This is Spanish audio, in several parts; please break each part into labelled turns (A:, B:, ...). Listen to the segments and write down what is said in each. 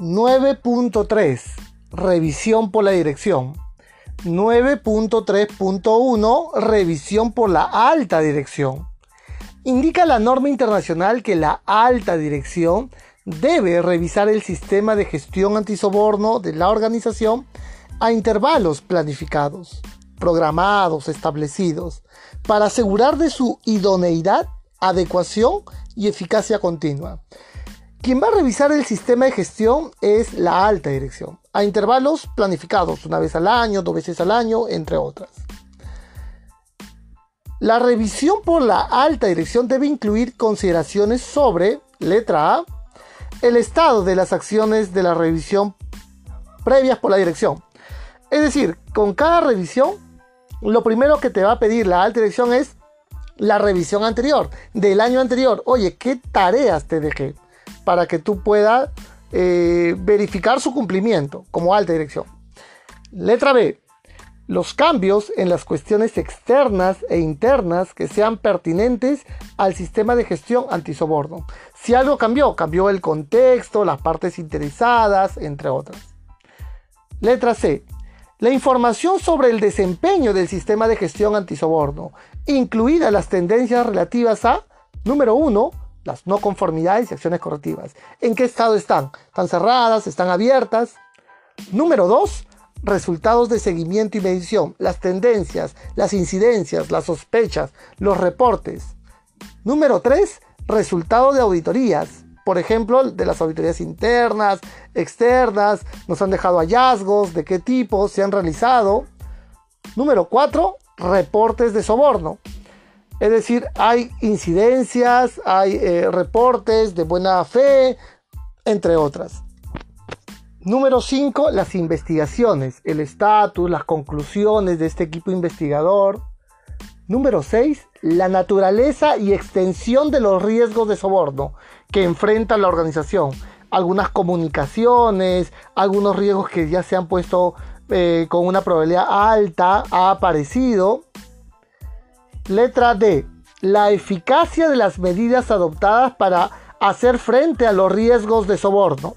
A: 9.3. Revisión por la dirección. 9.3.1. Revisión por la alta dirección. Indica la norma internacional que la alta dirección debe revisar el sistema de gestión antisoborno de la organización a intervalos planificados, programados, establecidos, para asegurar de su idoneidad, adecuación y eficacia continua. Quien va a revisar el sistema de gestión es la alta dirección, a intervalos planificados, una vez al año, dos veces al año, entre otras. La revisión por la alta dirección debe incluir consideraciones sobre, letra A, el estado de las acciones de la revisión previas por la dirección. Es decir, con cada revisión, lo primero que te va a pedir la alta dirección es la revisión anterior, del año anterior. Oye, ¿qué tareas te dejé? Para que tú puedas eh, verificar su cumplimiento como alta dirección. Letra B los cambios en las cuestiones externas e internas que sean pertinentes al sistema de gestión antisoborno. Si algo cambió, cambió el contexto, las partes interesadas, entre otras. Letra C. La información sobre el desempeño del sistema de gestión antisoborno, incluidas las tendencias relativas a, número 1, las no conformidades y acciones correctivas. ¿En qué estado están? ¿Están cerradas? ¿Están abiertas? Número 2, resultados de seguimiento y medición, las tendencias, las incidencias, las sospechas, los reportes. Número 3, resultados de auditorías. Por ejemplo, de las auditorías internas, externas, nos han dejado hallazgos, de qué tipo se han realizado. Número 4, reportes de soborno. Es decir, hay incidencias, hay eh, reportes de buena fe, entre otras. Número 5, las investigaciones, el estatus, las conclusiones de este equipo investigador. Número 6, la naturaleza y extensión de los riesgos de soborno que enfrenta la organización. Algunas comunicaciones, algunos riesgos que ya se han puesto eh, con una probabilidad alta, ha aparecido. Letra D, la eficacia de las medidas adoptadas para hacer frente a los riesgos de soborno.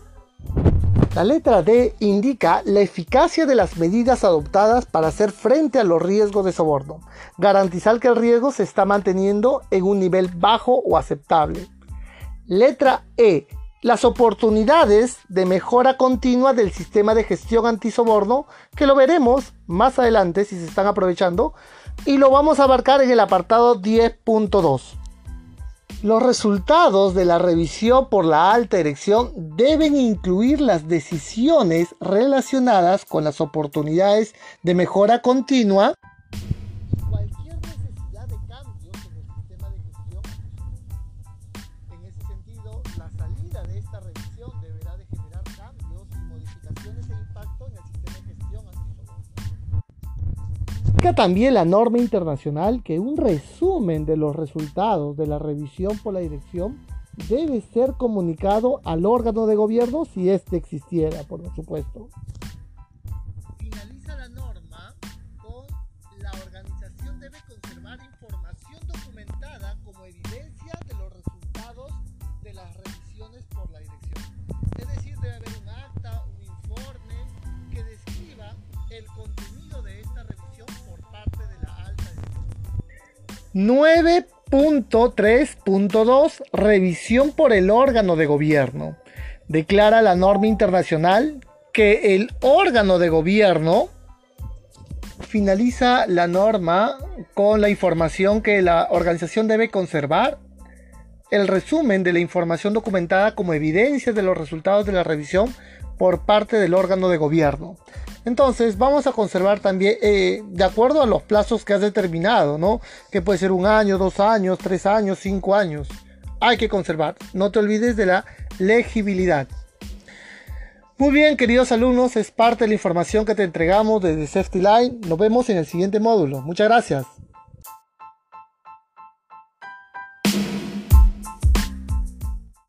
A: La letra D indica la eficacia de las medidas adoptadas para hacer frente a los riesgos de soborno, garantizar que el riesgo se está manteniendo en un nivel bajo o aceptable. Letra E. Las oportunidades de mejora continua del sistema de gestión antisoborno, que lo veremos más adelante si se están aprovechando, y lo vamos a abarcar en el apartado 10.2. Los resultados de la revisión por la alta dirección deben incluir las decisiones relacionadas con las oportunidades de mejora continua también la norma internacional que un resumen de los resultados de la revisión por la dirección debe ser comunicado al órgano de gobierno si éste existiera, por supuesto. Finaliza la norma con la organización debe conservar información documentada como evidencia de los resultados de las revisiones por la dirección. Es decir, debe haber un acta, un informe que describa el contenido de esta 9.3.2 Revisión por el órgano de gobierno. Declara la norma internacional que el órgano de gobierno finaliza la norma con la información que la organización debe conservar, el resumen de la información documentada como evidencia de los resultados de la revisión por parte del órgano de gobierno. Entonces vamos a conservar también, eh, de acuerdo a los plazos que has determinado, ¿no? Que puede ser un año, dos años, tres años, cinco años. Hay que conservar. No te olvides de la legibilidad. Muy bien, queridos alumnos, es parte de la información que te entregamos desde Safety Line. Nos vemos en el siguiente módulo. Muchas gracias.